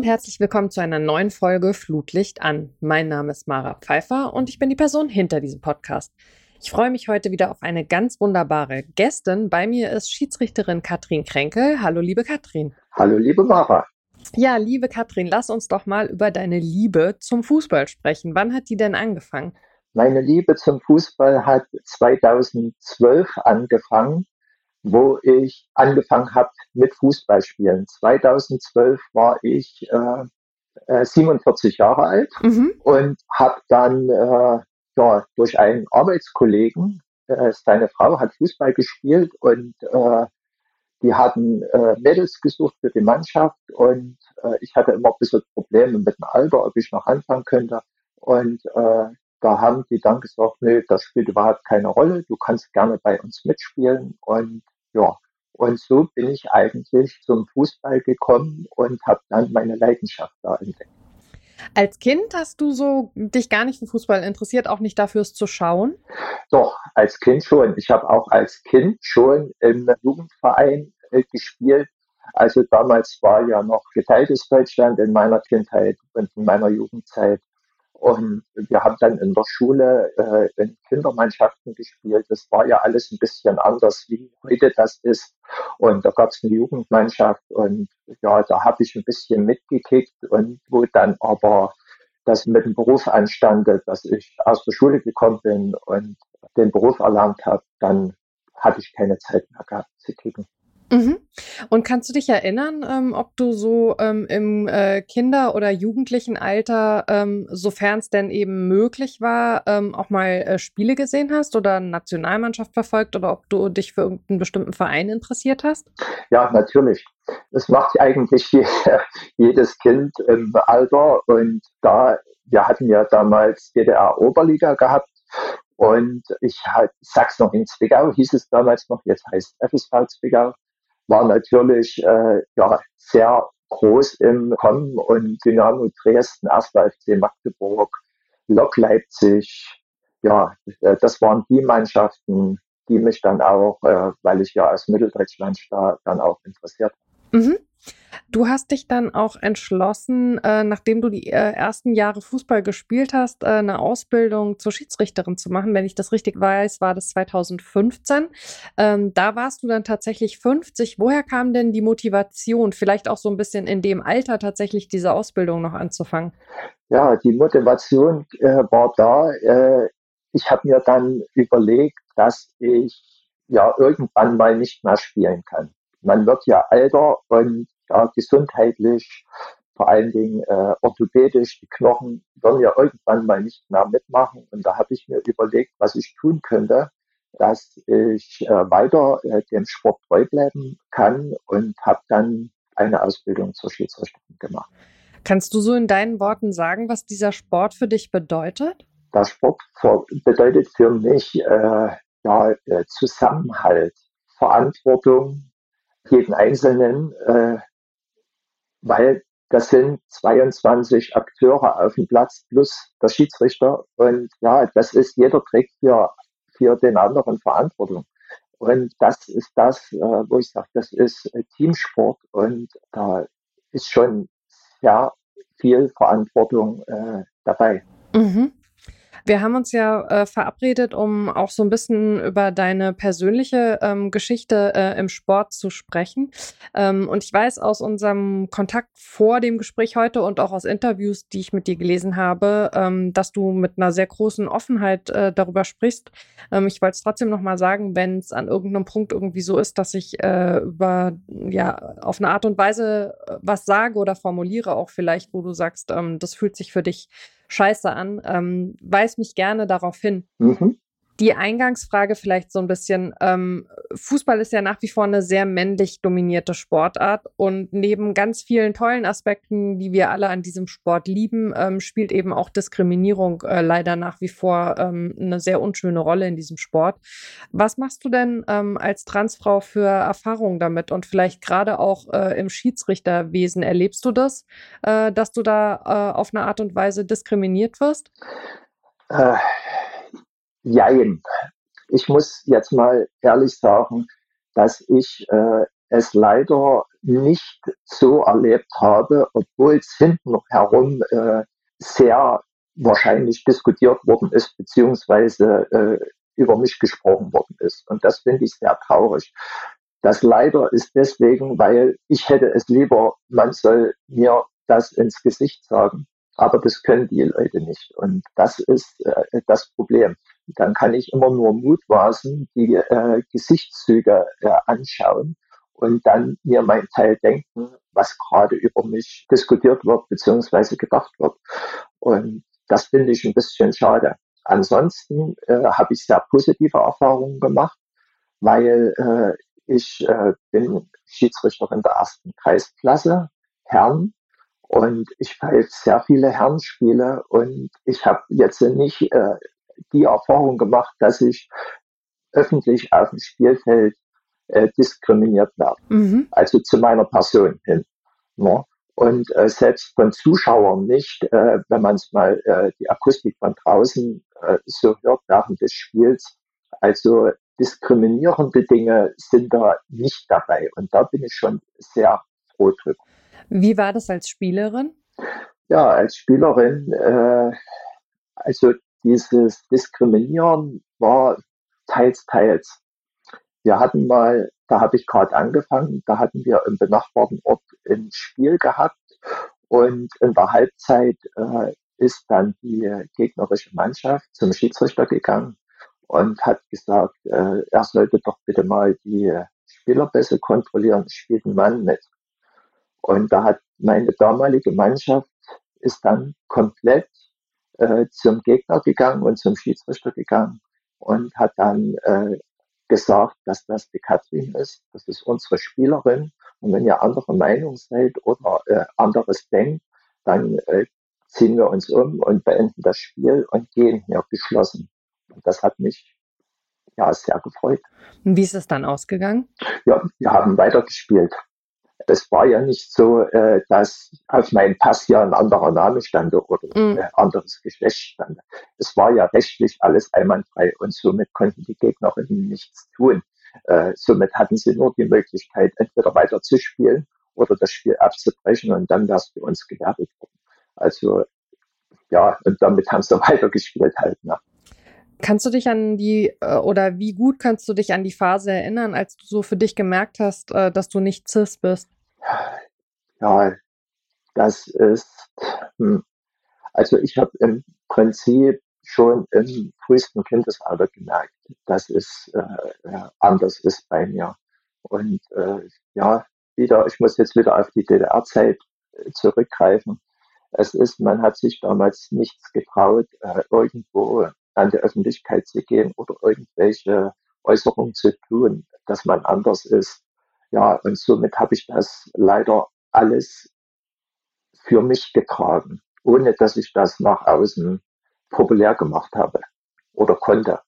und herzlich willkommen zu einer neuen Folge Flutlicht an. Mein Name ist Mara Pfeiffer und ich bin die Person hinter diesem Podcast. Ich freue mich heute wieder auf eine ganz wunderbare Gästin. Bei mir ist Schiedsrichterin Katrin Kränkel. Hallo, liebe Katrin. Hallo, liebe Mara. Ja, liebe Katrin, lass uns doch mal über deine Liebe zum Fußball sprechen. Wann hat die denn angefangen? Meine Liebe zum Fußball hat 2012 angefangen, wo ich angefangen habe mit Fußballspielen. 2012 war ich äh, 47 äh, Jahre alt mhm. und habe dann äh, ja, durch einen Arbeitskollegen, äh, seine Frau hat Fußball gespielt und äh, die hatten äh, Mädels gesucht für die Mannschaft und äh, ich hatte immer ein bisschen Probleme mit dem Alter, ob ich noch anfangen könnte. Und äh, da haben die dann gesagt, nö, das spielt überhaupt keine Rolle, du kannst gerne bei uns mitspielen. Und ja, und so bin ich eigentlich zum Fußball gekommen und habe dann meine Leidenschaft da entdeckt. Als Kind hast du so dich gar nicht für Fußball interessiert, auch nicht dafür es zu schauen? Doch, als Kind schon. Ich habe auch als Kind schon im Jugendverein äh, gespielt. Also damals war ja noch geteiltes Deutschland in meiner Kindheit und in meiner Jugendzeit. Und wir haben dann in der Schule äh, in Kindermannschaften gespielt. Das war ja alles ein bisschen anders, wie heute das ist. Und da gab es eine Jugendmannschaft und ja, da habe ich ein bisschen mitgekickt und wo dann aber das mit dem Beruf anstande, dass ich aus der Schule gekommen bin und den Beruf erlernt habe, dann hatte ich keine Zeit mehr gehabt zu kicken. Mhm. Und kannst du dich erinnern, ähm, ob du so ähm, im äh, Kinder- oder Jugendlichenalter, ähm, sofern es denn eben möglich war, ähm, auch mal äh, Spiele gesehen hast oder eine Nationalmannschaft verfolgt oder ob du dich für irgendeinen bestimmten Verein interessiert hast? Ja, natürlich. Das macht eigentlich jedes Kind im Alter. Und da, wir hatten ja damals DDR-Oberliga gehabt und ich halt, sag's noch in Zwickau, hieß es damals noch, jetzt heißt FSV Zwickau war natürlich äh, ja, sehr groß im Kommen und Dynamo Dresden, 1. FC Magdeburg, Lok Leipzig, ja, äh, das waren die Mannschaften, die mich dann auch, äh, weil ich ja aus Mitteldeutschland da dann auch interessiert. Mhm. Du hast dich dann auch entschlossen, äh, nachdem du die äh, ersten Jahre Fußball gespielt hast, äh, eine Ausbildung zur Schiedsrichterin zu machen. Wenn ich das richtig weiß, war das 2015. Ähm, da warst du dann tatsächlich 50. Woher kam denn die Motivation, vielleicht auch so ein bisschen in dem Alter tatsächlich diese Ausbildung noch anzufangen? Ja, die Motivation äh, war da. Äh, ich habe mir dann überlegt, dass ich ja irgendwann mal nicht mehr spielen kann man wird ja älter und ja, gesundheitlich, vor allen Dingen äh, orthopädisch, die Knochen werden ja irgendwann mal nicht mehr mitmachen. Und da habe ich mir überlegt, was ich tun könnte, dass ich äh, weiter äh, dem Sport treu bleiben kann und habe dann eine Ausbildung zur Schiedsrichterin gemacht. Kannst du so in deinen Worten sagen, was dieser Sport für dich bedeutet? Der Sport bedeutet für mich äh, ja, äh, Zusammenhalt, Verantwortung, jeden Einzelnen, äh, weil das sind 22 Akteure auf dem Platz plus der Schiedsrichter. Und ja, das ist, jeder trägt hier für den anderen Verantwortung. Und das ist das, äh, wo ich sage, das ist Teamsport und da ist schon sehr viel Verantwortung äh, dabei. Mhm. Wir haben uns ja äh, verabredet, um auch so ein bisschen über deine persönliche ähm, Geschichte äh, im Sport zu sprechen. Ähm, und ich weiß aus unserem Kontakt vor dem Gespräch heute und auch aus Interviews, die ich mit dir gelesen habe, ähm, dass du mit einer sehr großen Offenheit äh, darüber sprichst. Ähm, ich wollte es trotzdem nochmal sagen, wenn es an irgendeinem Punkt irgendwie so ist, dass ich äh, über, ja, auf eine Art und Weise äh, was sage oder formuliere, auch vielleicht, wo du sagst, ähm, das fühlt sich für dich scheiße an. Ähm, weis mich gerne darauf hin. Mhm die Eingangsfrage vielleicht so ein bisschen. Ähm, Fußball ist ja nach wie vor eine sehr männlich dominierte Sportart und neben ganz vielen tollen Aspekten, die wir alle an diesem Sport lieben, ähm, spielt eben auch Diskriminierung äh, leider nach wie vor ähm, eine sehr unschöne Rolle in diesem Sport. Was machst du denn ähm, als Transfrau für Erfahrungen damit und vielleicht gerade auch äh, im Schiedsrichterwesen erlebst du das, äh, dass du da äh, auf eine Art und Weise diskriminiert wirst? Jein. Ich muss jetzt mal ehrlich sagen, dass ich äh, es leider nicht so erlebt habe, obwohl es hinten herum äh, sehr wahrscheinlich diskutiert worden ist, beziehungsweise äh, über mich gesprochen worden ist. Und das finde ich sehr traurig. Das leider ist deswegen, weil ich hätte es lieber, man soll mir das ins Gesicht sagen. Aber das können die Leute nicht. Und das ist äh, das Problem. Dann kann ich immer nur mutmaßen, die äh, Gesichtszüge äh, anschauen und dann mir mein Teil denken, was gerade über mich diskutiert wird, beziehungsweise gedacht wird. Und das finde ich ein bisschen schade. Ansonsten äh, habe ich sehr positive Erfahrungen gemacht, weil äh, ich äh, bin Schiedsrichterin der ersten Kreisklasse, Herren, und ich pfeife sehr viele Herrenspiele und ich habe jetzt nicht äh, die Erfahrung gemacht, dass ich öffentlich auf dem Spielfeld äh, diskriminiert werde. Mhm. Also zu meiner Person hin. Ne? Und äh, selbst von Zuschauern nicht, äh, wenn man es mal äh, die Akustik von draußen äh, so hört während des Spiels. Also diskriminierende Dinge sind da nicht dabei. Und da bin ich schon sehr froh drüber. Wie war das als Spielerin? Ja, als Spielerin, äh, also dieses Diskriminieren war teils, teils. Wir hatten mal, da habe ich gerade angefangen, da hatten wir im benachbarten Ort ein Spiel gehabt und in der Halbzeit äh, ist dann die gegnerische Mannschaft zum Schiedsrichter gegangen und hat gesagt, äh, er sollte doch bitte mal die Spielerbässe kontrollieren, spielt ein Mann mit. Und da hat meine damalige Mannschaft ist dann komplett äh, zum Gegner gegangen und zum Schiedsrichter gegangen und hat dann äh, gesagt, dass das die Katrin ist, das ist unsere Spielerin. Und wenn ihr andere Meinung seid oder äh, anderes denkt, dann äh, ziehen wir uns um und beenden das Spiel und gehen hier geschlossen. Und das hat mich ja sehr gefreut. Und wie ist es dann ausgegangen? Ja, wir haben weitergespielt es war ja nicht so, äh, dass auf meinem Pass ja ein anderer Name stand oder ein mhm. anderes Geschlecht stand. Es war ja rechtlich alles einwandfrei und somit konnten die Gegnerinnen nichts tun. Äh, somit hatten sie nur die Möglichkeit, entweder weiter zu spielen oder das Spiel abzubrechen und dann wäre es für uns gewertet worden. Also ja, und damit haben sie weitergespielt halt. Ne? Kannst du dich an die äh, oder wie gut kannst du dich an die Phase erinnern, als du so für dich gemerkt hast, äh, dass du nicht cis bist? Ja, das ist, hm. also ich habe im Prinzip schon im frühesten Kindesalter gemerkt, dass es äh, anders ist bei mir. Und äh, ja, wieder, ich muss jetzt wieder auf die DDR-Zeit äh, zurückgreifen. Es ist, man hat sich damals nichts getraut, äh, irgendwo an die Öffentlichkeit zu gehen oder irgendwelche Äußerungen zu tun, dass man anders ist. Ja, und somit habe ich das leider alles für mich getragen, ohne dass ich das nach außen populär gemacht habe oder konnte.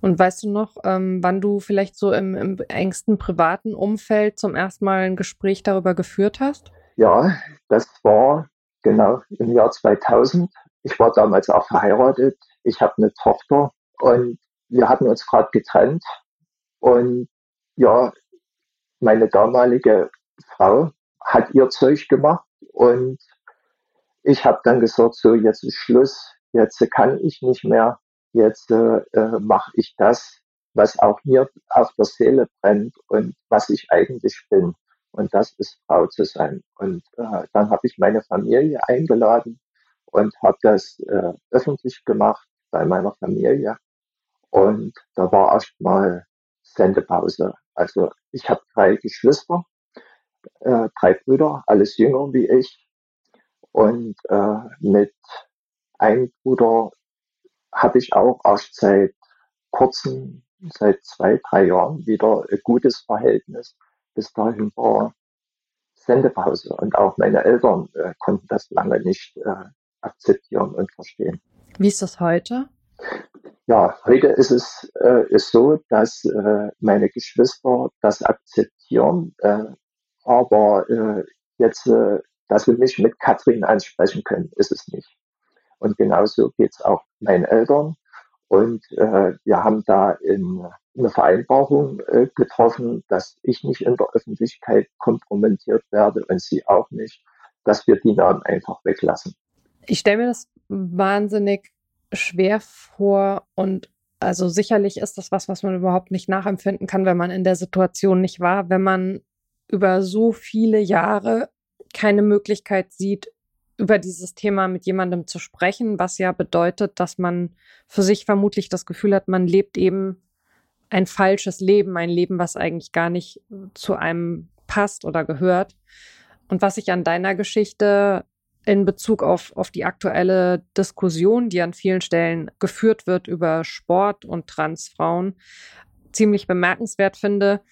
Und weißt du noch, ähm, wann du vielleicht so im, im, engsten privaten Umfeld zum ersten Mal ein Gespräch darüber geführt hast? Ja, das war genau im Jahr 2000. Ich war damals auch verheiratet. Ich habe eine Tochter und wir hatten uns gerade getrennt. Und ja, meine damalige Frau hat ihr Zeug gemacht und ich habe dann gesagt, so jetzt ist Schluss, jetzt kann ich nicht mehr, jetzt äh, äh mache ich das, was auch mir auf der Seele brennt und was ich eigentlich bin. Und das ist Frau zu sein. Und äh, dann habe ich meine Familie eingeladen und habe das äh, öffentlich gemacht bei meiner Familie. Und da war erst mal Sendepause. Also ich habe drei Geschwister, äh, drei Brüder, alles jünger wie ich. Und äh, mit einem Bruder habe ich auch erst seit kurzem, seit zwei, drei Jahren wieder ein gutes Verhältnis. Bis dahin war Sendepause und auch meine Eltern äh, konnten das lange nicht äh, akzeptieren und verstehen. Wie ist das heute? Ja, heute ist es äh, ist so, dass äh, meine Geschwister das akzeptieren, äh, aber äh, jetzt, äh, dass sie mich mit Katrin ansprechen können, ist es nicht. Und genauso geht es auch meinen Eltern. Und äh, wir haben da in eine Vereinbarung getroffen, dass ich nicht in der Öffentlichkeit kompromittiert werde und sie auch nicht, dass wir die Namen einfach weglassen. Ich stelle mir das wahnsinnig schwer vor und also sicherlich ist das was, was man überhaupt nicht nachempfinden kann, wenn man in der Situation nicht war, wenn man über so viele Jahre keine Möglichkeit sieht, über dieses Thema mit jemandem zu sprechen, was ja bedeutet, dass man für sich vermutlich das Gefühl hat, man lebt eben ein falsches Leben, ein Leben, was eigentlich gar nicht zu einem passt oder gehört. Und was ich an deiner Geschichte in Bezug auf, auf die aktuelle Diskussion, die an vielen Stellen geführt wird über Sport und Transfrauen, ziemlich bemerkenswert finde.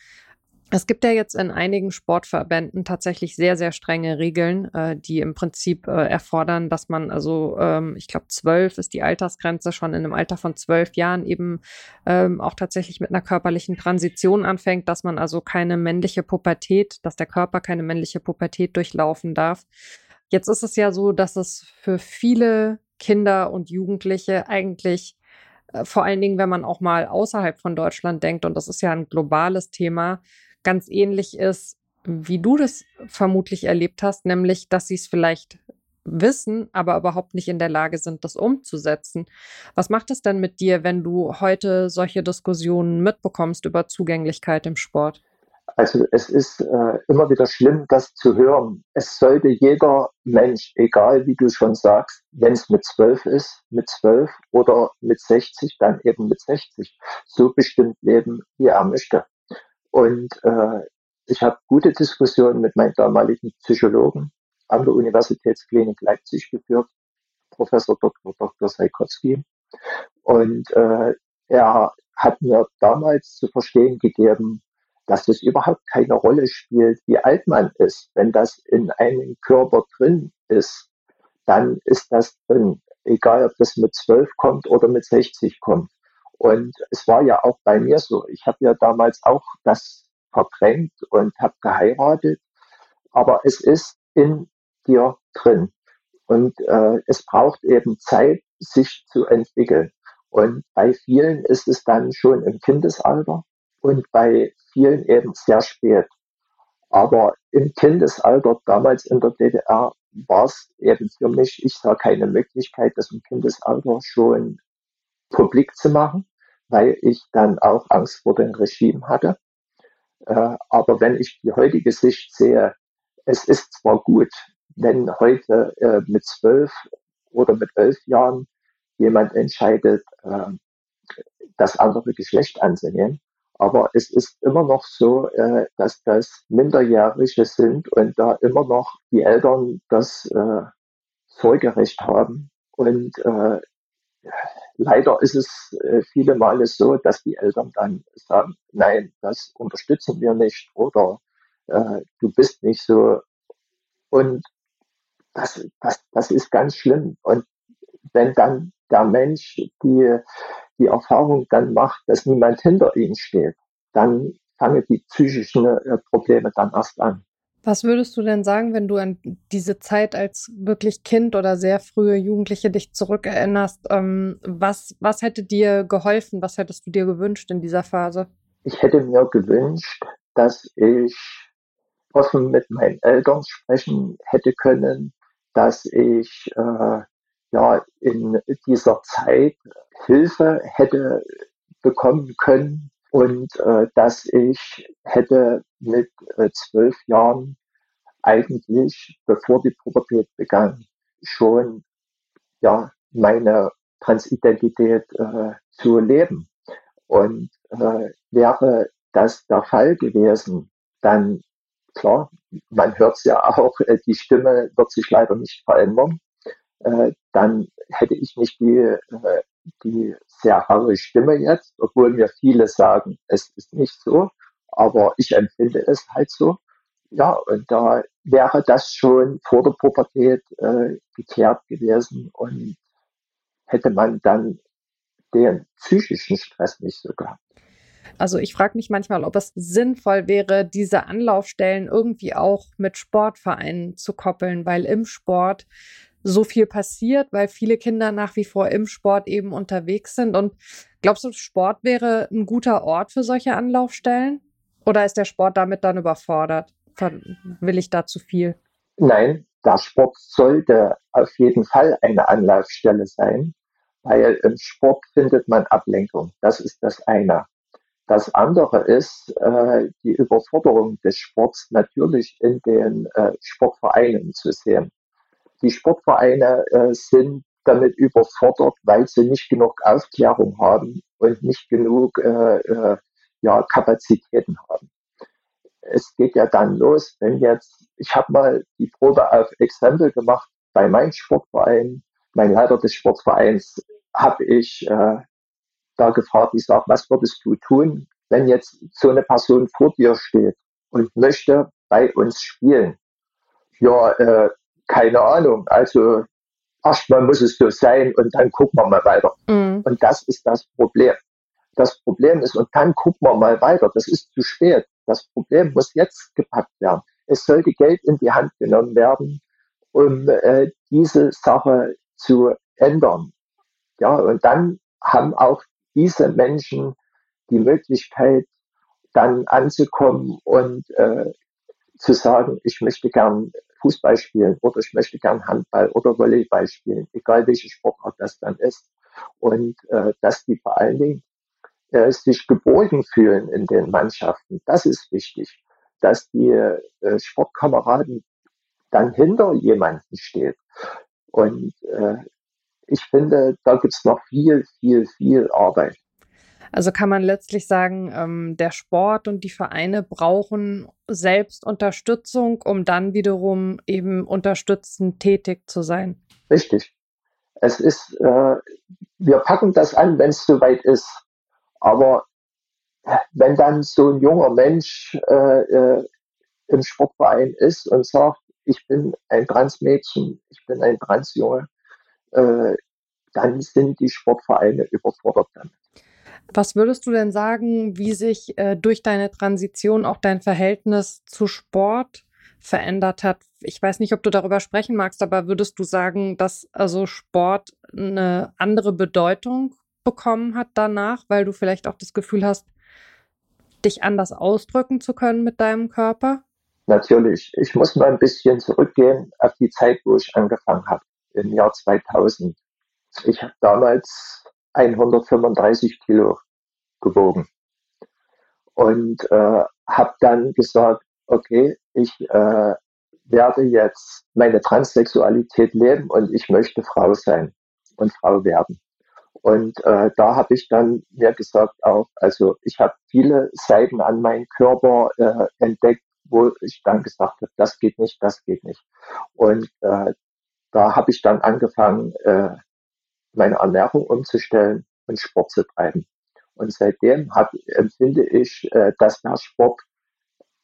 Es gibt ja jetzt in einigen Sportverbänden tatsächlich sehr, sehr strenge Regeln, äh, die im Prinzip äh, erfordern, dass man also, ähm, ich glaube, zwölf ist die Altersgrenze, schon in einem Alter von zwölf Jahren eben ähm, auch tatsächlich mit einer körperlichen Transition anfängt, dass man also keine männliche Pubertät, dass der Körper keine männliche Pubertät durchlaufen darf. Jetzt ist es ja so, dass es für viele Kinder und Jugendliche eigentlich äh, vor allen Dingen, wenn man auch mal außerhalb von Deutschland denkt, und das ist ja ein globales Thema, ganz ähnlich ist, wie du das vermutlich erlebt hast, nämlich, dass sie es vielleicht wissen, aber überhaupt nicht in der Lage sind, das umzusetzen. Was macht es denn mit dir, wenn du heute solche Diskussionen mitbekommst über Zugänglichkeit im Sport? Also es ist äh, immer wieder schlimm, das zu hören. Es sollte jeder Mensch, egal wie du schon sagst, wenn es mit zwölf ist, mit zwölf oder mit 60, dann eben mit 60, so bestimmt leben, wie er möchte. Und äh, ich habe gute Diskussionen mit meinem damaligen Psychologen an der Universitätsklinik Leipzig geführt, Professor Dr. Dr. Saikowski. Und äh, er hat mir damals zu verstehen gegeben, dass es überhaupt keine Rolle spielt, wie alt man ist. Wenn das in einem Körper drin ist, dann ist das drin. Egal, ob das mit 12 kommt oder mit 60 kommt. Und es war ja auch bei mir so. Ich habe ja damals auch das verdrängt und habe geheiratet. Aber es ist in dir drin. Und äh, es braucht eben Zeit, sich zu entwickeln. Und bei vielen ist es dann schon im Kindesalter und bei vielen eben sehr spät. Aber im Kindesalter, damals in der DDR, war es eben für mich, ich sah keine Möglichkeit, das im Kindesalter schon publik zu machen, weil ich dann auch Angst vor dem Regime hatte. Äh, aber wenn ich die heutige Sicht sehe, es ist zwar gut, wenn heute äh, mit zwölf oder mit elf Jahren jemand entscheidet, äh, das andere Geschlecht anzunehmen, aber es ist immer noch so, äh, dass das Minderjährige sind und da immer noch die Eltern das äh, Sorgerecht haben. Und äh, leider ist es äh, viele Male so, dass die Eltern dann sagen, nein, das unterstützen wir nicht oder äh, du bist nicht so. Und das, das, das ist ganz schlimm. Und wenn dann der Mensch die, die Erfahrung dann macht, dass niemand hinter ihm steht, dann fangen die psychischen äh, Probleme dann erst an. Was würdest du denn sagen, wenn du an diese Zeit als wirklich Kind oder sehr frühe Jugendliche dich zurückerinnerst? Ähm, was, was hätte dir geholfen? Was hättest du dir gewünscht in dieser Phase? Ich hätte mir gewünscht, dass ich offen mit meinen Eltern sprechen hätte können, dass ich äh, ja in dieser Zeit Hilfe hätte bekommen können und äh, dass ich hätte mit äh, zwölf Jahren eigentlich, bevor die Pubertät begann, schon ja meine Transidentität äh, zu leben. Und äh, wäre das der Fall gewesen, dann klar, man hört es ja auch, äh, die Stimme wird sich leider nicht verändern. Äh, dann hätte ich nicht die, äh, die sehr harte Stimme jetzt, obwohl mir viele sagen, es ist nicht so, aber ich empfinde es halt so. Ja, und da wäre das schon vor der Pubertät äh, geklärt gewesen und hätte man dann den psychischen Stress nicht so gehabt. Also ich frage mich manchmal, ob es sinnvoll wäre, diese Anlaufstellen irgendwie auch mit Sportvereinen zu koppeln, weil im Sport so viel passiert, weil viele Kinder nach wie vor im Sport eben unterwegs sind. Und Glaubst du, Sport wäre ein guter Ort für solche Anlaufstellen? Oder ist der Sport damit dann überfordert? Will ich da zu viel? Nein, der Sport sollte auf jeden Fall eine Anlaufstelle sein, weil im Sport findet man Ablenkung. Das ist das eine. Das andere ist äh, die Überforderung des Sports natürlich in den äh, Sportvereinen zu sehen. Die Sportvereine äh, sind damit überfordert, weil sie nicht genug Aufklärung haben und nicht genug äh, äh, ja, Kapazitäten haben. Es geht ja dann los, wenn jetzt, ich habe mal die Probe auf Exempel gemacht bei meinem Sportverein, mein Leiter des Sportvereins, habe ich äh, da gefragt, ich sage, was würdest du tun, wenn jetzt so eine Person vor dir steht und möchte bei uns spielen? Ja, äh, keine Ahnung. Also erstmal muss es so sein und dann gucken wir mal weiter. Mhm. Und das ist das Problem. Das Problem ist, und dann gucken wir mal weiter. Das ist zu spät. Das Problem muss jetzt gepackt werden. Es sollte Geld in die Hand genommen werden, um äh, diese Sache zu ändern. Ja, und dann haben auch diese Menschen die Möglichkeit, dann anzukommen und äh, zu sagen, ich möchte gern Fußball spielen oder ich möchte gern Handball oder Volleyball spielen, egal welche Sportart das dann ist. Und äh, dass die vor allen Dingen äh, sich geborgen fühlen in den Mannschaften, das ist wichtig. Dass die äh, Sportkameraden dann hinter jemanden steht. Und äh, ich finde, da gibt's noch viel, viel, viel Arbeit. Also kann man letztlich sagen, ähm, der Sport und die Vereine brauchen selbst Unterstützung, um dann wiederum eben unterstützend tätig zu sein. Richtig. Es ist, äh, wir packen das an, wenn es soweit ist. Aber wenn dann so ein junger Mensch äh, äh, im Sportverein ist und sagt, ich bin ein Transmädchen, ich bin ein Transjunge, äh, dann sind die Sportvereine überfordert damit. Was würdest du denn sagen, wie sich äh, durch deine Transition auch dein Verhältnis zu Sport verändert hat? Ich weiß nicht, ob du darüber sprechen magst, aber würdest du sagen, dass also Sport eine andere Bedeutung bekommen hat danach, weil du vielleicht auch das Gefühl hast, dich anders ausdrücken zu können mit deinem Körper? Natürlich. Ich muss mal ein bisschen zurückgehen auf die Zeit, wo ich angefangen habe, im Jahr 2000. Ich habe damals 135 Kilo gewogen. Und äh, habe dann gesagt, okay, ich äh, werde jetzt meine Transsexualität leben und ich möchte Frau sein und Frau werden. Und äh, da habe ich dann mir gesagt auch, also ich habe viele Seiten an meinem Körper äh, entdeckt, wo ich dann gesagt habe, das geht nicht, das geht nicht. Und äh, da habe ich dann angefangen, äh, meine Ernährung umzustellen und Sport zu treiben. Und seitdem hab, empfinde ich, äh, dass der Sport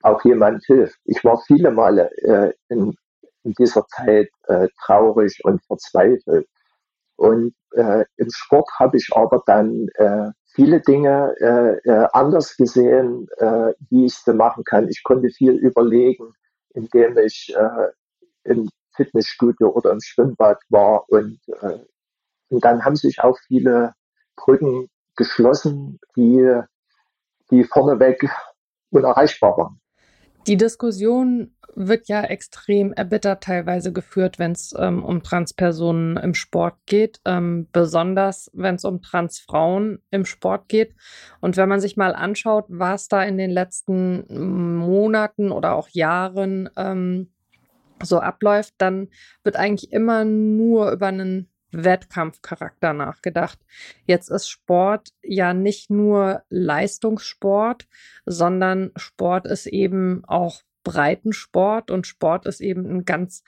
auch jemand hilft. Ich war viele Male äh, in, in dieser Zeit äh, traurig und verzweifelt. Und äh, im Sport habe ich aber dann äh, viele Dinge äh, anders gesehen, wie ich sie machen kann. Ich konnte viel überlegen, indem ich im Fitnessstudio oder im Schwimmbad war und und dann haben sich auch viele Brücken geschlossen, die, die vorneweg unerreichbar waren. Die Diskussion wird ja extrem erbittert teilweise geführt, wenn es ähm, um Transpersonen im Sport geht, ähm, besonders wenn es um Transfrauen im Sport geht. Und wenn man sich mal anschaut, was da in den letzten Monaten oder auch Jahren ähm, so abläuft, dann wird eigentlich immer nur über einen Wettkampfcharakter nachgedacht. Jetzt ist Sport ja nicht nur Leistungssport, sondern Sport ist eben auch Breitensport und Sport ist eben ein ganz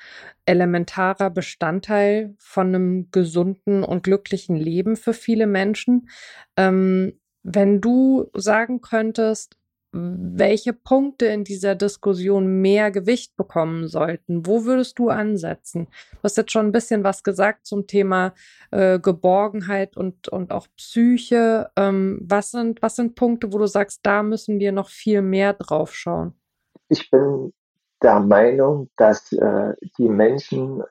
elementarer Bestandteil von einem gesunden und glücklichen Leben für viele Menschen. Ähm, wenn du sagen könntest, welche Punkte in dieser Diskussion mehr Gewicht bekommen sollten. Wo würdest du ansetzen? Du hast jetzt schon ein bisschen was gesagt zum Thema äh, Geborgenheit und, und auch Psyche. Ähm, was, sind, was sind Punkte, wo du sagst, da müssen wir noch viel mehr drauf schauen? Ich bin der Meinung, dass äh, die Menschen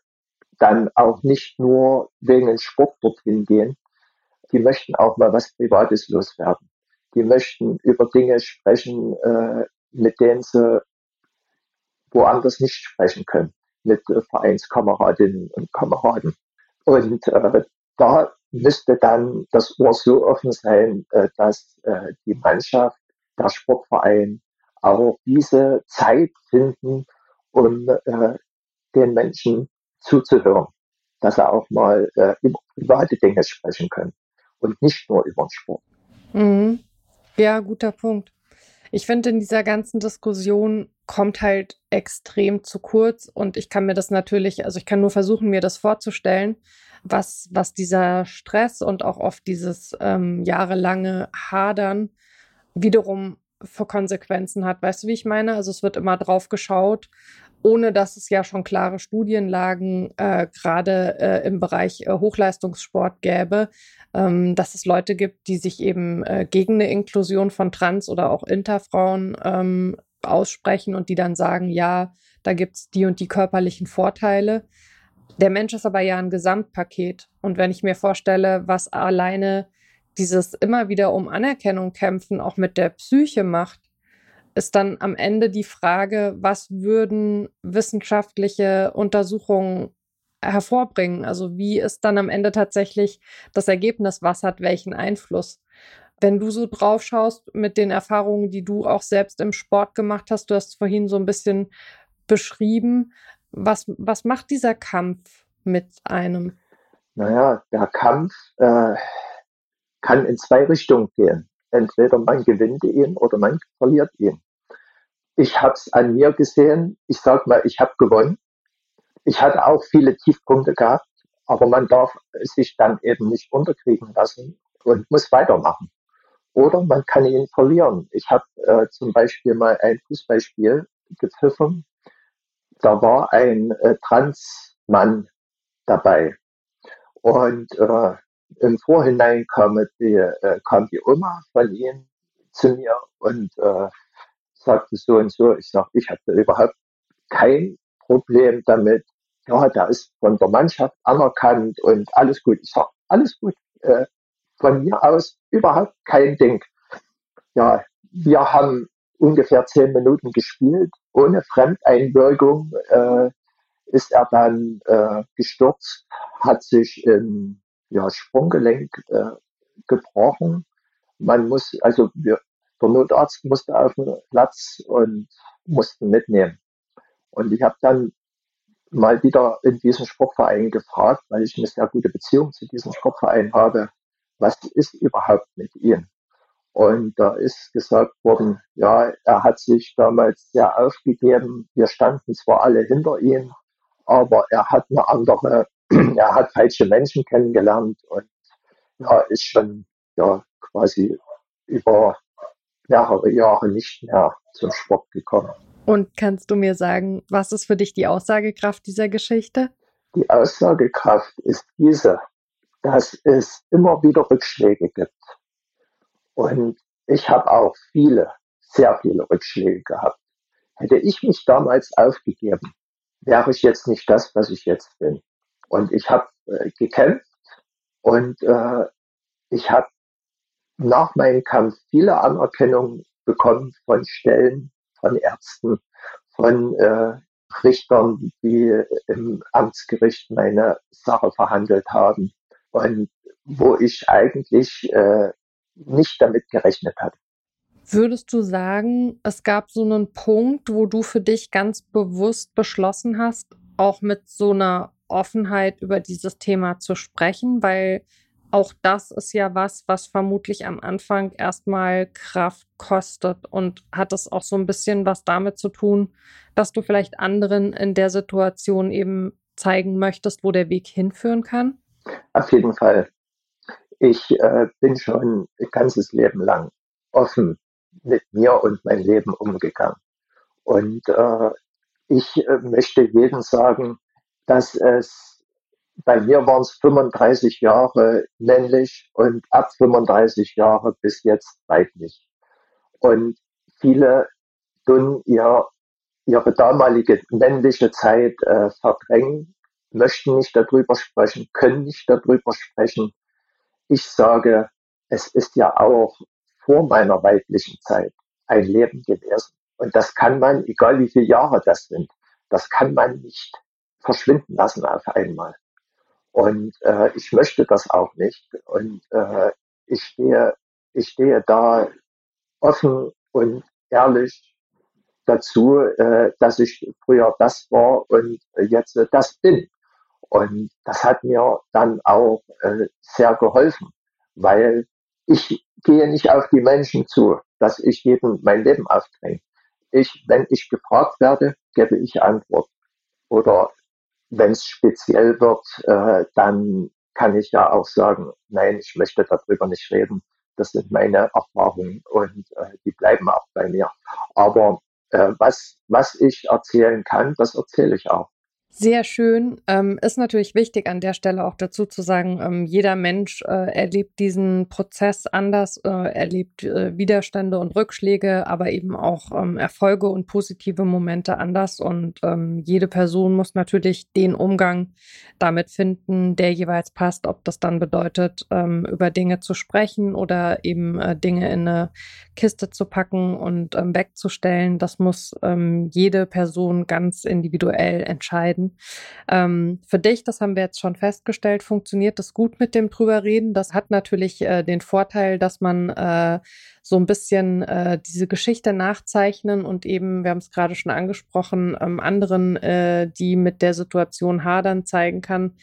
dann auch nicht nur wegen Sport dorthin gehen, die möchten auch mal was Privates loswerden. Die möchten über Dinge sprechen, äh, mit denen sie woanders nicht sprechen können, mit äh, Vereinskameradinnen und Kameraden. Und äh, da müsste dann das Ohr so offen sein, äh, dass äh, die Mannschaft, der Sportverein auch diese Zeit finden, um äh, den Menschen zuzuhören, dass er auch mal über private Dinge sprechen können und nicht nur über den Sport. Mhm. Ja, guter Punkt. Ich finde, in dieser ganzen Diskussion kommt halt extrem zu kurz und ich kann mir das natürlich, also ich kann nur versuchen, mir das vorzustellen, was, was dieser Stress und auch oft dieses ähm, jahrelange Hadern wiederum für Konsequenzen hat. Weißt du, wie ich meine? Also es wird immer drauf geschaut, ohne dass es ja schon klare Studienlagen äh, gerade äh, im Bereich äh, Hochleistungssport gäbe, ähm, dass es Leute gibt, die sich eben äh, gegen eine Inklusion von Trans- oder auch Interfrauen ähm, aussprechen und die dann sagen, ja, da gibt es die und die körperlichen Vorteile. Der Mensch ist aber ja ein Gesamtpaket. Und wenn ich mir vorstelle, was alleine dieses immer wieder um Anerkennung kämpfen auch mit der Psyche macht, ist dann am Ende die Frage, was würden wissenschaftliche Untersuchungen hervorbringen? Also wie ist dann am Ende tatsächlich das Ergebnis, was hat welchen Einfluss? Wenn du so drauf schaust mit den Erfahrungen, die du auch selbst im Sport gemacht hast, du hast vorhin so ein bisschen beschrieben, was, was macht dieser Kampf mit einem? Naja, der Kampf äh, kann in zwei Richtungen gehen. Entweder man gewinnt ihn oder man verliert ihn ich habe es an mir gesehen. Ich sag mal, ich habe gewonnen. Ich hatte auch viele Tiefpunkte gehabt, aber man darf sich dann eben nicht unterkriegen lassen und muss weitermachen. Oder man kann ihn verlieren. Ich habe äh, zum Beispiel mal ein Fußballspiel gepfiffen. Da war ein äh, Transmann dabei. Und äh, im Vorhinein kam die, äh, kam die Oma von ihm zu mir und äh, sagte so und so. Ich sage, ich hatte überhaupt kein Problem damit. Ja, der ist von der Mannschaft anerkannt und alles gut. Ich sage, alles gut. Äh, von mir aus überhaupt kein Ding. Ja, wir haben ungefähr zehn Minuten gespielt. Ohne Fremdeinwirkung äh, ist er dann äh, gestürzt, hat sich im ja, Sprunggelenk äh, gebrochen. Man muss, also wir, der Notarzt musste auf den Platz und mussten mitnehmen. Und ich habe dann mal wieder in diesen Sportverein gefragt, weil ich eine sehr gute Beziehung zu diesem Sportverein habe, was ist überhaupt mit ihm? Und da ist gesagt worden, ja, er hat sich damals sehr aufgegeben. Wir standen zwar alle hinter ihm, aber er hat eine andere, er hat falsche Menschen kennengelernt und ja, ist schon ja quasi über mehrere Jahre nicht mehr zum Sport gekommen. Und kannst du mir sagen, was ist für dich die Aussagekraft dieser Geschichte? Die Aussagekraft ist diese, dass es immer wieder Rückschläge gibt. Und ich habe auch viele, sehr viele Rückschläge gehabt. Hätte ich mich damals aufgegeben, wäre ich jetzt nicht das, was ich jetzt bin. Und ich habe äh, gekämpft und äh, ich habe nach meinem Kampf viele Anerkennung bekommen von Stellen, von Ärzten, von äh, Richtern, die im Amtsgericht meine Sache verhandelt haben und wo ich eigentlich äh, nicht damit gerechnet hatte. Würdest du sagen, es gab so einen Punkt, wo du für dich ganz bewusst beschlossen hast, auch mit so einer Offenheit über dieses Thema zu sprechen? Weil auch das ist ja was, was vermutlich am Anfang erstmal Kraft kostet und hat es auch so ein bisschen was damit zu tun, dass du vielleicht anderen in der Situation eben zeigen möchtest, wo der Weg hinführen kann? Auf jeden Fall. Ich äh, bin schon ein ganzes Leben lang offen mit mir und mein Leben umgegangen. Und äh, ich äh, möchte jedem sagen, dass es bei mir waren es 35 Jahre männlich und ab 35 Jahre bis jetzt weiblich. Und viele tun ihr, ihre damalige männliche Zeit äh, verdrängen, möchten nicht darüber sprechen, können nicht darüber sprechen. ich sage, es ist ja auch vor meiner weiblichen Zeit ein Leben gewesen. Und das kann man, egal wie viele Jahre das sind, das kann man nicht verschwinden lassen auf einmal. Und äh, ich möchte das auch nicht. Und äh, ich stehe, ich stehe da offen und ehrlich dazu, äh, dass ich früher das war und jetzt das bin. Und das hat mir dann auch äh, sehr geholfen, weil ich gehe nicht auf die Menschen zu, dass ich jedem mein Leben aufdränge. Ich, wenn ich gefragt werde, gebe ich Antwort. Oder wenn es speziell wird, äh, dann kann ich ja auch sagen, nein, ich möchte darüber nicht reden. Das sind meine Erfahrungen und äh, die bleiben auch bei mir. Aber äh, was, was ich erzählen kann, das erzähle ich auch. Sehr schön. Ähm, ist natürlich wichtig an der Stelle auch dazu zu sagen, ähm, jeder Mensch äh, erlebt diesen Prozess anders, äh, erlebt äh, Widerstände und Rückschläge, aber eben auch ähm, Erfolge und positive Momente anders. Und ähm, jede Person muss natürlich den Umgang damit finden, der jeweils passt, ob das dann bedeutet, ähm, über Dinge zu sprechen oder eben äh, Dinge in eine Kiste zu packen und ähm, wegzustellen. Das muss jede Person ganz individuell entscheiden. Ähm, für dich, das haben wir jetzt schon festgestellt, funktioniert das gut mit dem drüber reden. Das hat natürlich äh, den Vorteil, dass man äh, so ein bisschen äh, diese Geschichte nachzeichnen und eben, wir haben es gerade schon angesprochen, ähm, anderen, äh, die mit der Situation hadern, zeigen kann.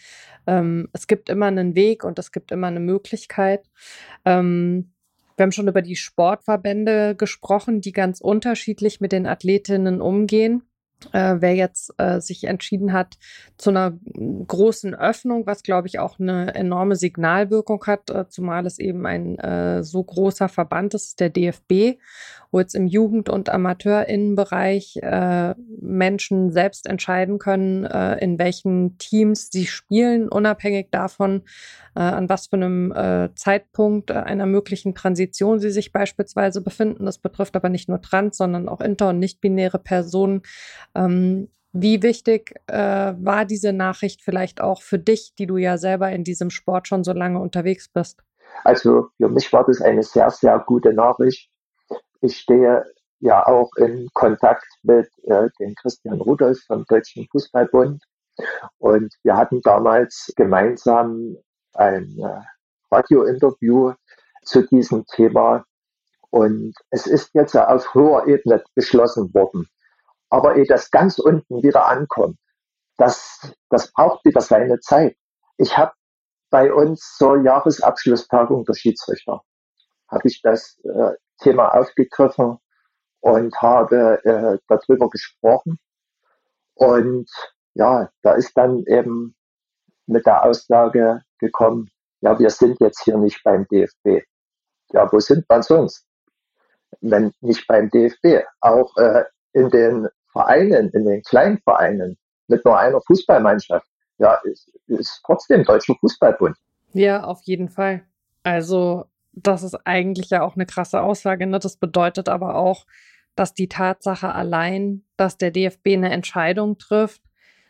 Ähm, es gibt immer einen Weg und es gibt immer eine Möglichkeit. Ähm, wir haben schon über die Sportverbände gesprochen, die ganz unterschiedlich mit den Athletinnen umgehen äh, wer jetzt äh, sich entschieden hat zu einer großen Öffnung, was glaube ich auch eine enorme Signalwirkung hat, äh, zumal es eben ein äh, so großer Verband ist, der DFB, wo jetzt im Jugend- und Amateurinnenbereich äh, Menschen selbst entscheiden können, äh, in welchen Teams sie spielen, unabhängig davon, äh, an was für einem äh, Zeitpunkt einer möglichen Transition sie sich beispielsweise befinden. Das betrifft aber nicht nur trans, sondern auch inter- und nicht-binäre Personen. Ähm, wie wichtig äh, war diese Nachricht vielleicht auch für dich, die du ja selber in diesem Sport schon so lange unterwegs bist? Also für mich war das eine sehr, sehr gute Nachricht. Ich stehe ja auch in Kontakt mit äh, dem Christian Rudolph vom Deutschen Fußballbund. Und wir hatten damals gemeinsam ein äh, Radiointerview zu diesem Thema. Und es ist jetzt auf hoher Ebene beschlossen worden. Aber ehe das ganz unten wieder ankommt, das, das braucht wieder seine Zeit. Ich habe bei uns zur Jahresabschlusstagung der Schiedsrichter, habe ich das äh, Thema aufgegriffen und habe äh, darüber gesprochen. Und ja, da ist dann eben mit der Aussage gekommen, ja, wir sind jetzt hier nicht beim DFB. Ja, wo sind wir sonst? Wenn nicht beim DFB. Auch äh, in den Vereinen, in den kleinen Vereinen mit nur einer Fußballmannschaft, ja, ist, ist trotzdem Deutscher Fußballbund. Ja, auf jeden Fall. Also, das ist eigentlich ja auch eine krasse Aussage. Ne? Das bedeutet aber auch, dass die Tatsache allein, dass der DFB eine Entscheidung trifft,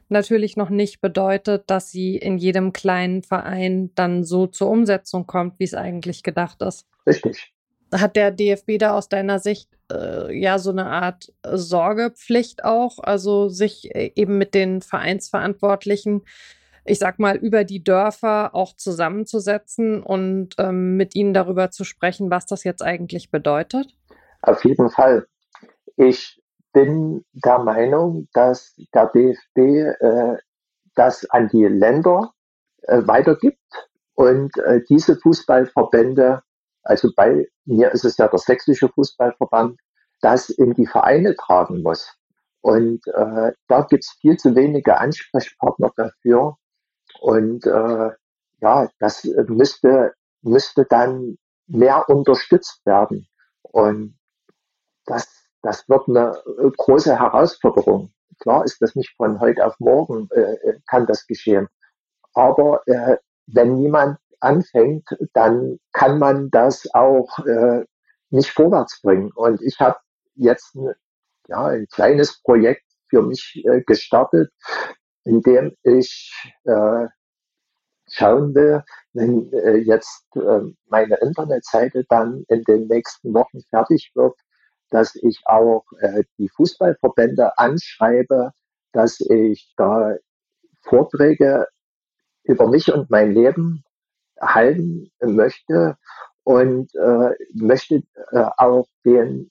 natürlich noch nicht bedeutet, dass sie in jedem kleinen Verein dann so zur Umsetzung kommt, wie es eigentlich gedacht ist. Richtig. Hat der DFB da aus deiner Sicht äh, ja so eine Art Sorgepflicht auch, also sich äh, eben mit den Vereinsverantwortlichen, ich sag mal, über die Dörfer auch zusammenzusetzen und ähm, mit ihnen darüber zu sprechen, was das jetzt eigentlich bedeutet? Auf jeden Fall. Ich bin der Meinung, dass der DFB äh, das an die Länder äh, weitergibt und äh, diese Fußballverbände, also bei mir ist es ja der sächsische Fußballverband, das in die Vereine tragen muss. Und äh, da gibt es viel zu wenige Ansprechpartner dafür. Und äh, ja, das müsste, müsste dann mehr unterstützt werden. Und das das wird eine äh, große Herausforderung. Klar ist das nicht von heute auf morgen, äh, äh, kann das geschehen. Aber äh, wenn niemand anfängt, dann kann man das auch äh, nicht vorwärts bringen. Und ich habe jetzt ja, ein kleines Projekt für mich äh, gestartet, in dem ich äh, schauen will, wenn äh, jetzt äh, meine Internetseite dann in den nächsten Wochen fertig wird, dass ich auch äh, die Fußballverbände anschreibe, dass ich da Vorträge über mich und mein Leben halten möchte und äh, möchte äh, auch den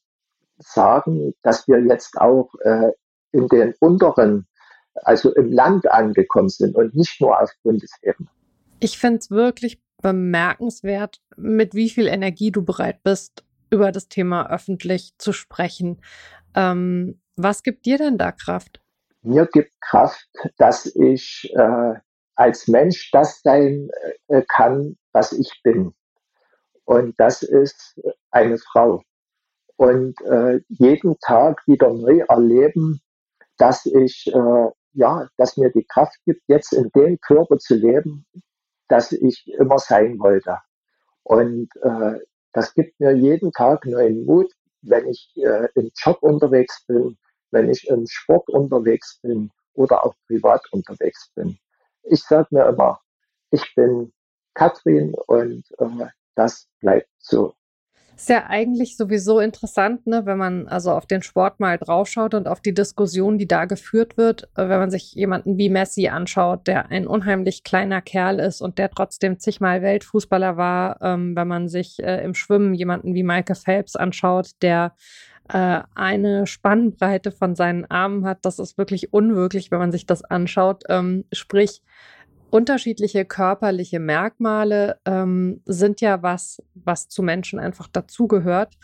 sagen, dass wir jetzt auch äh, in den unteren, also im Land angekommen sind und nicht nur auf Bundesebene. Ich finde es wirklich bemerkenswert, mit wie viel Energie du bereit bist, über das Thema öffentlich zu sprechen. Ähm, was gibt dir denn da Kraft? Mir gibt Kraft, dass ich äh, als Mensch das sein äh, kann, was ich bin. Und das ist eine Frau. Und äh, jeden Tag wieder neu erleben, dass ich, äh, ja, dass mir die Kraft gibt, jetzt in dem Körper zu leben, dass ich immer sein wollte. Und äh, das gibt mir jeden Tag neuen Mut, wenn ich äh, im Job unterwegs bin, wenn ich im Sport unterwegs bin oder auch privat unterwegs bin. Ich sage mir immer, ich bin Katrin und äh, das bleibt so. Ist ja eigentlich sowieso interessant, ne, wenn man also auf den Sport mal draufschaut und auf die Diskussion, die da geführt wird, äh, wenn man sich jemanden wie Messi anschaut, der ein unheimlich kleiner Kerl ist und der trotzdem zigmal Weltfußballer war, ähm, wenn man sich äh, im Schwimmen jemanden wie Michael Phelps anschaut, der äh, eine Spannbreite von seinen Armen hat, das ist wirklich unwirklich, wenn man sich das anschaut. Ähm, sprich, unterschiedliche körperliche Merkmale ähm, sind ja was, was zu Menschen einfach dazugehört.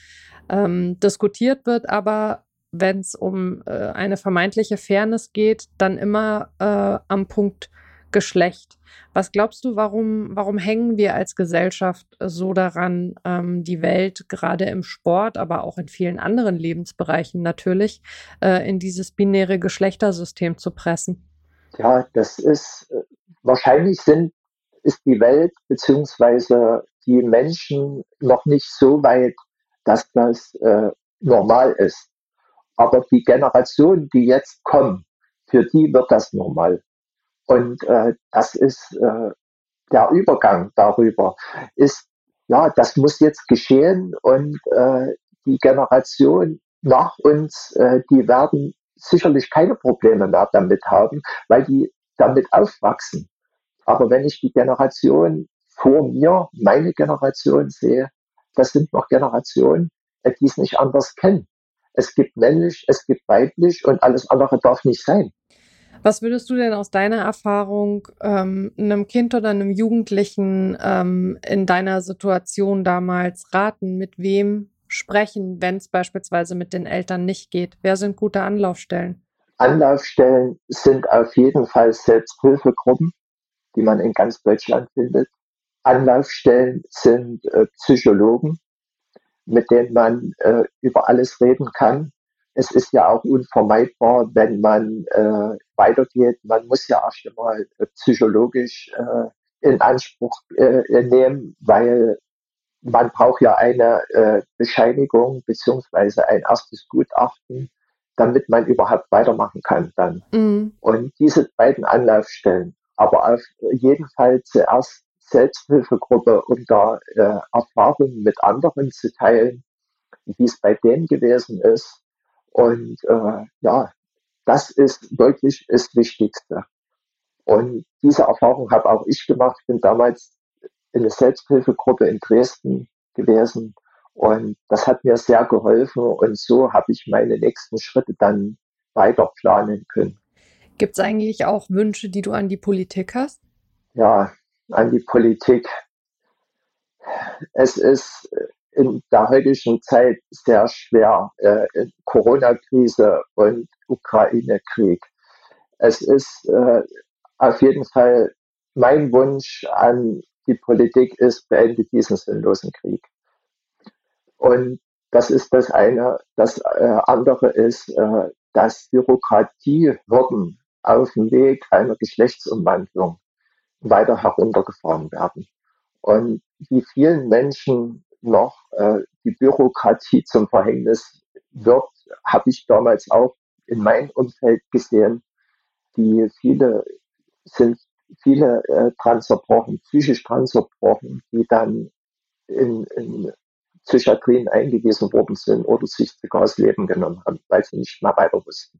Ähm, diskutiert wird aber, wenn es um äh, eine vermeintliche Fairness geht, dann immer äh, am Punkt Geschlecht. Was glaubst du, warum, warum hängen wir als Gesellschaft so daran, ähm, die Welt gerade im Sport, aber auch in vielen anderen Lebensbereichen natürlich, äh, in dieses binäre Geschlechtersystem zu pressen? Ja, das ist äh, wahrscheinlich sind, ist die Welt beziehungsweise die Menschen noch nicht so weit, dass das äh, normal ist. Aber die Generation, die jetzt kommen, für die wird das normal. Und äh, das ist äh, der Übergang darüber. Ist, ja, das muss jetzt geschehen und äh, die Generation nach uns, äh, die werden sicherlich keine Probleme mehr damit haben, weil die damit aufwachsen. Aber wenn ich die Generation vor mir, meine Generation sehe, das sind noch Generationen, äh, die es nicht anders kennen. Es gibt männlich, es gibt weiblich und alles andere darf nicht sein. Was würdest du denn aus deiner Erfahrung ähm, einem Kind oder einem Jugendlichen ähm, in deiner Situation damals raten? Mit wem sprechen, wenn es beispielsweise mit den Eltern nicht geht? Wer sind gute Anlaufstellen? Anlaufstellen sind auf jeden Fall Selbsthilfegruppen, die man in ganz Deutschland findet. Anlaufstellen sind äh, Psychologen, mit denen man äh, über alles reden kann. Es ist ja auch unvermeidbar, wenn man äh, weitergeht. Man muss ja erst einmal äh, psychologisch äh, in Anspruch äh, nehmen, weil man braucht ja eine Bescheinigung beziehungsweise ein erstes Gutachten damit man überhaupt weitermachen kann dann. Mhm. Und diese beiden Anlaufstellen, aber auf jeden Fall zuerst Selbsthilfegruppe, um da äh, Erfahrungen mit anderen zu teilen, wie es bei denen gewesen ist. Und äh, ja, das ist wirklich das Wichtigste. Und diese Erfahrung habe auch ich gemacht. bin damals in der Selbsthilfegruppe in Dresden gewesen und das hat mir sehr geholfen und so habe ich meine nächsten Schritte dann weiter planen können. Gibt es eigentlich auch Wünsche, die du an die Politik hast? Ja, an die Politik. Es ist in der heutigen Zeit sehr schwer. Äh, Corona-Krise und Ukraine-Krieg. Es ist äh, auf jeden Fall mein Wunsch an die Politik ist, beendet diesen sinnlosen Krieg. Und das ist das eine. Das äh, andere ist, äh, dass Bürokratiehürden auf dem Weg einer Geschlechtsumwandlung weiter heruntergefahren werden. Und wie vielen Menschen noch äh, die Bürokratie zum Verhängnis wird, habe ich damals auch in meinem Umfeld gesehen. Die viele sind viele äh, Transerbrochen, psychisch Transerbrochen, die dann in, in Psychiatrien eingewiesen worden sind oder sich sogar das Leben genommen haben, weil sie nicht mehr weiter wussten.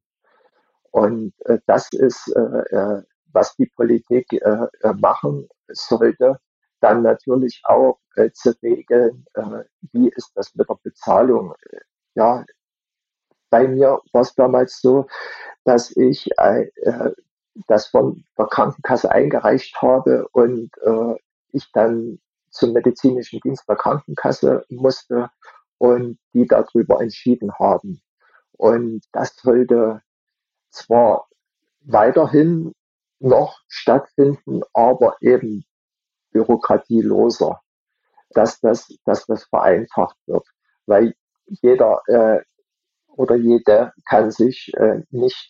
Und äh, das ist, äh, äh was die Politik äh, äh, machen sollte. Dann natürlich auch äh, zu regeln, äh, wie ist das mit der Bezahlung. Ja, bei mir war es damals so, dass ich äh, das von der Krankenkasse eingereicht habe und äh, ich dann zum medizinischen Dienst der Krankenkasse musste und die darüber entschieden haben. Und das sollte zwar weiterhin noch stattfinden, aber eben bürokratieloser, dass das, dass das vereinfacht wird, weil jeder äh, oder jede kann sich äh, nicht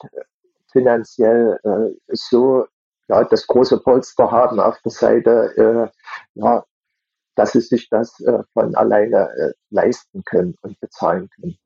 finanziell äh, so ja, das große Polster haben auf der Seite, äh, ja, dass sie sich das äh, von alleine äh, leisten können und bezahlen können.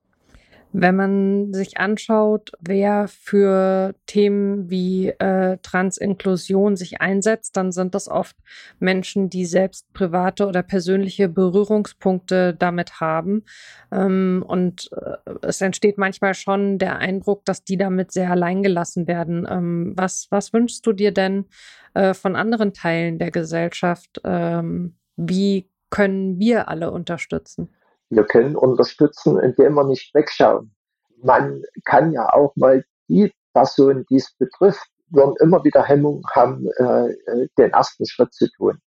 Wenn man sich anschaut, wer für Themen wie äh, Transinklusion sich einsetzt, dann sind das oft Menschen, die selbst private oder persönliche Berührungspunkte damit haben. Ähm, und äh, es entsteht manchmal schon der Eindruck, dass die damit sehr alleingelassen werden. Ähm, was, was wünschst du dir denn äh, von anderen Teilen der Gesellschaft? Ähm, wie können wir alle unterstützen? Wir können unterstützen, indem wir nicht wegschauen. Man kann ja auch mal die Person, die es betrifft, werden immer wieder Hemmung haben, äh, äh, den ersten Schritt zu tun.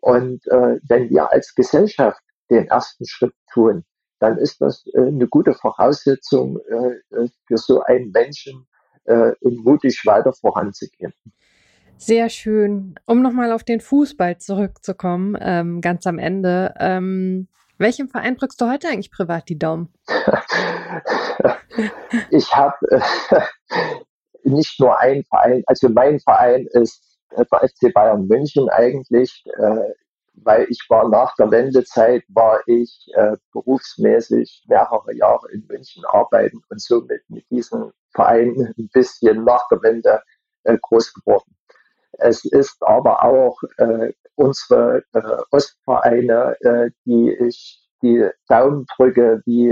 Und äh, wenn wir als Gesellschaft den ersten Schritt tun, dann ist das äh, eine gute Voraussetzung äh, äh für so einen Menschen, äh, mutig weiter voranzugehen. Sehr schön. Um nochmal auf den Fußball zurückzukommen, ähm, ganz am Ende. Ähm, welchem Verein drückst du heute eigentlich privat die Daumen? ich habe äh, nicht nur einen Verein, also mein Verein ist der FC Bayern München eigentlich, äh, weil ich war nach der Wendezeit, war ich äh, berufsmäßig mehrere Jahre in München arbeiten und somit mit diesem Verein ein bisschen nach der Wende äh, groß geworden. Es ist aber auch äh, unsere äh, Ostvereine, äh, die ich die Daumen drücke, wie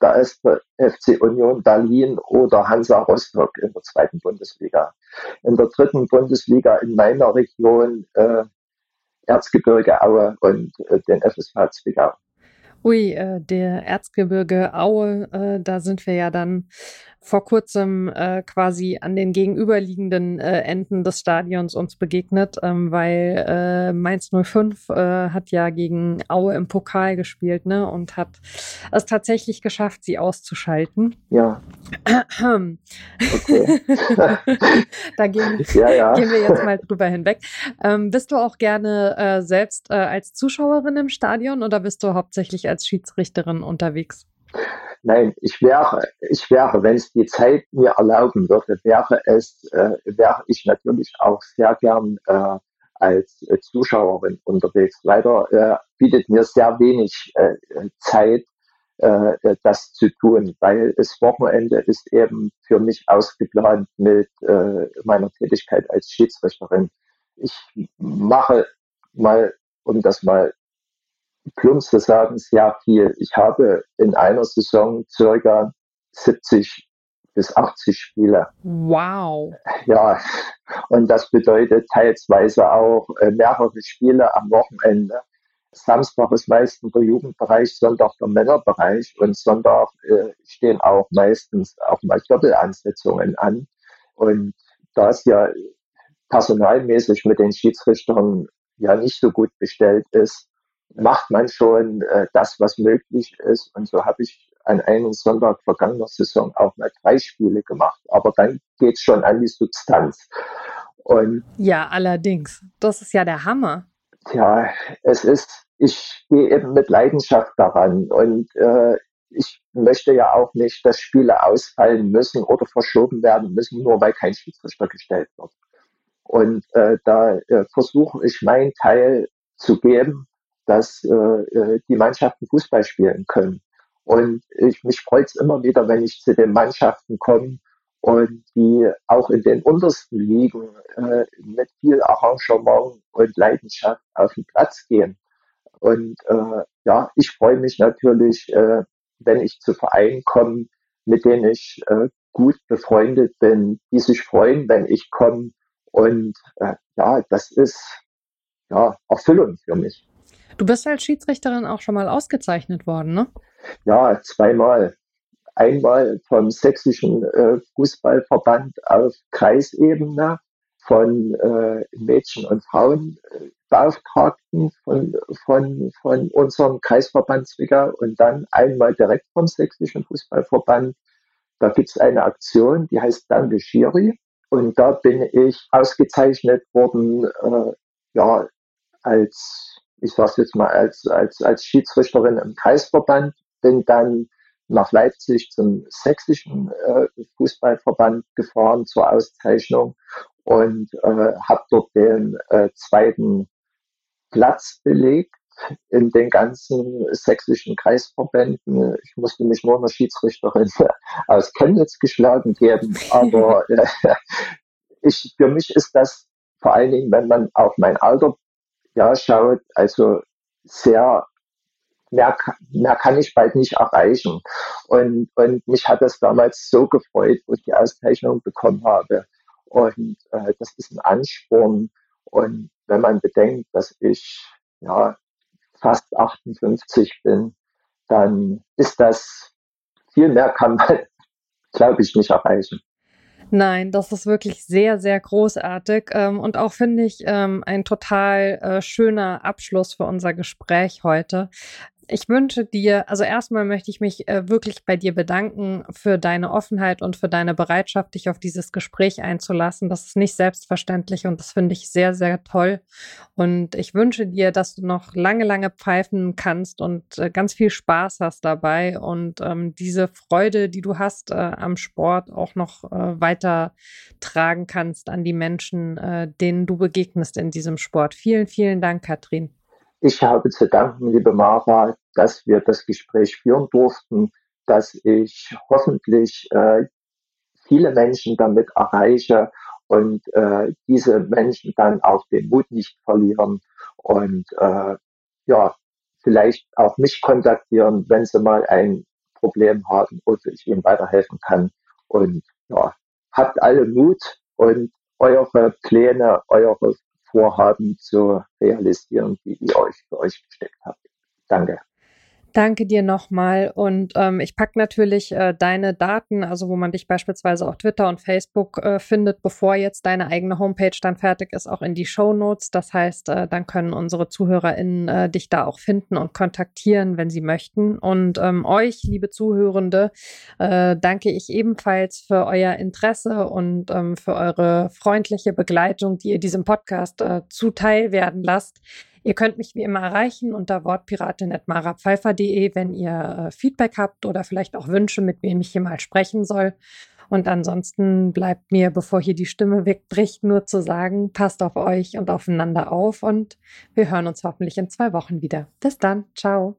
der erste FC Union Berlin oder Hansa Rostock in der zweiten Bundesliga. In der dritten Bundesliga in meiner Region äh, Erzgebirge Aue und äh, den FSV Zwickau. Ui, äh, der Erzgebirge Aue, äh, da sind wir ja dann vor kurzem äh, quasi an den gegenüberliegenden äh, Enden des Stadions uns begegnet, ähm, weil äh, Mainz 05 äh, hat ja gegen Aue im Pokal gespielt ne, und hat es tatsächlich geschafft, sie auszuschalten. Ja. okay. da gehen, ja, ja. gehen, wir jetzt mal drüber hinweg. Ähm, bist du auch gerne äh, selbst äh, als Zuschauerin im Stadion oder bist du hauptsächlich als Schiedsrichterin unterwegs? Nein, ich wäre, ich wäre, wenn es die Zeit mir erlauben würde, wäre es, äh, wäre ich natürlich auch sehr gern äh, als Zuschauerin unterwegs. Leider äh, bietet mir sehr wenig äh, Zeit, äh, das zu tun, weil das Wochenende ist eben für mich ausgeplant mit meiner Tätigkeit als Schiedsrichterin. Ich mache mal, um das mal zu sagen, sehr viel. Ich habe in einer Saison circa 70 bis 80 Spiele. Wow. Ja, und das bedeutet teilweise auch äh, mehrere Spiele am Wochenende. Samstag ist meistens der Jugendbereich, Sonntag der Männerbereich und Sonntag äh, stehen auch meistens auch mal Doppelansetzungen an. Und da es ja personalmäßig mit den Schiedsrichtern ja nicht so gut bestellt ist, macht man schon äh, das, was möglich ist. Und so habe ich an einem Sonntag vergangener Saison auch mal drei Spiele gemacht. Aber dann geht es schon an die Substanz. Und ja, allerdings. Das ist ja der Hammer. Ja, es ist, ich gehe eben mit Leidenschaft daran. Und äh, ich möchte ja auch nicht, dass Spiele ausfallen müssen oder verschoben werden müssen, nur weil kein Schiedsrichter gestellt wird. Und äh, da äh, versuche ich meinen Teil zu geben dass äh, äh, die Mannschaften Fußball spielen können. Und ich, mich freut es immer wieder, wenn ich zu den Mannschaften komme und die auch in den untersten Ligen äh, mit viel Arrangement und Leidenschaft auf den Platz gehen. Und äh, ja, ich freue mich natürlich, äh, wenn ich zu Vereinen komme, mit denen ich äh, gut befreundet bin, die sich freuen, wenn ich komme. Und äh, ja, das ist ja Erfüllung für mich. Du bist als Schiedsrichterin auch schon mal ausgezeichnet worden, ne? Ja, zweimal. Einmal vom Sächsischen äh, Fußballverband auf Kreisebene von äh, Mädchen- und Frauenbeauftragten von, von, von unserem Kreisverband Zwickau und dann einmal direkt vom Sächsischen Fußballverband. Da gibt es eine Aktion, die heißt Danke Schiri. Und da bin ich ausgezeichnet worden, äh, ja, als, ich sage jetzt mal, als, als, als Schiedsrichterin im Kreisverband, bin dann nach Leipzig zum sächsischen äh, Fußballverband gefahren zur Auszeichnung und äh, habe dort den äh, zweiten Platz belegt in den ganzen sächsischen Kreisverbänden. Ich musste mich nur einer Schiedsrichterin aus Chemnitz geschlagen geben, aber äh, ich, für mich ist das vor allen Dingen, wenn man auf mein Alter ja, schaut, also sehr mehr, mehr kann ich bald nicht erreichen. Und, und mich hat das damals so gefreut, wo ich die Auszeichnung bekommen habe. Und äh, das ist ein Ansporn. Und wenn man bedenkt, dass ich ja fast 58 bin, dann ist das viel mehr kann man, glaube ich, nicht erreichen. Nein, das ist wirklich sehr, sehr großartig ähm, und auch finde ich ähm, ein total äh, schöner Abschluss für unser Gespräch heute. Ich wünsche dir, also erstmal möchte ich mich äh, wirklich bei dir bedanken für deine Offenheit und für deine Bereitschaft, dich auf dieses Gespräch einzulassen. Das ist nicht selbstverständlich und das finde ich sehr, sehr toll. Und ich wünsche dir, dass du noch lange, lange pfeifen kannst und äh, ganz viel Spaß hast dabei und ähm, diese Freude, die du hast äh, am Sport, auch noch äh, weiter tragen kannst an die Menschen, äh, denen du begegnest in diesem Sport. Vielen, vielen Dank, Katrin. Ich habe zu danken, liebe Mara, dass wir das Gespräch führen durften, dass ich hoffentlich äh, viele Menschen damit erreiche und äh, diese Menschen dann auch den Mut nicht verlieren und äh, ja, vielleicht auch mich kontaktieren, wenn sie mal ein Problem haben oder ich ihnen weiterhelfen kann. Und ja, habt alle Mut und eure Pläne, eure Vorhaben zu realisieren, die ihr euch für euch gesteckt habt. Danke. Danke dir nochmal. Und ähm, ich packe natürlich äh, deine Daten, also wo man dich beispielsweise auf Twitter und Facebook äh, findet, bevor jetzt deine eigene Homepage dann fertig ist, auch in die Show Notes. Das heißt, äh, dann können unsere ZuhörerInnen äh, dich da auch finden und kontaktieren, wenn sie möchten. Und ähm, euch, liebe Zuhörende, äh, danke ich ebenfalls für euer Interesse und ähm, für eure freundliche Begleitung, die ihr diesem Podcast äh, zuteil werden lasst. Ihr könnt mich wie immer erreichen unter wortpiratin.marapfeifer.de, wenn ihr äh, Feedback habt oder vielleicht auch Wünsche, mit wem ich hier mal sprechen soll. Und ansonsten bleibt mir, bevor hier die Stimme wegbricht, nur zu sagen, passt auf euch und aufeinander auf und wir hören uns hoffentlich in zwei Wochen wieder. Bis dann. Ciao.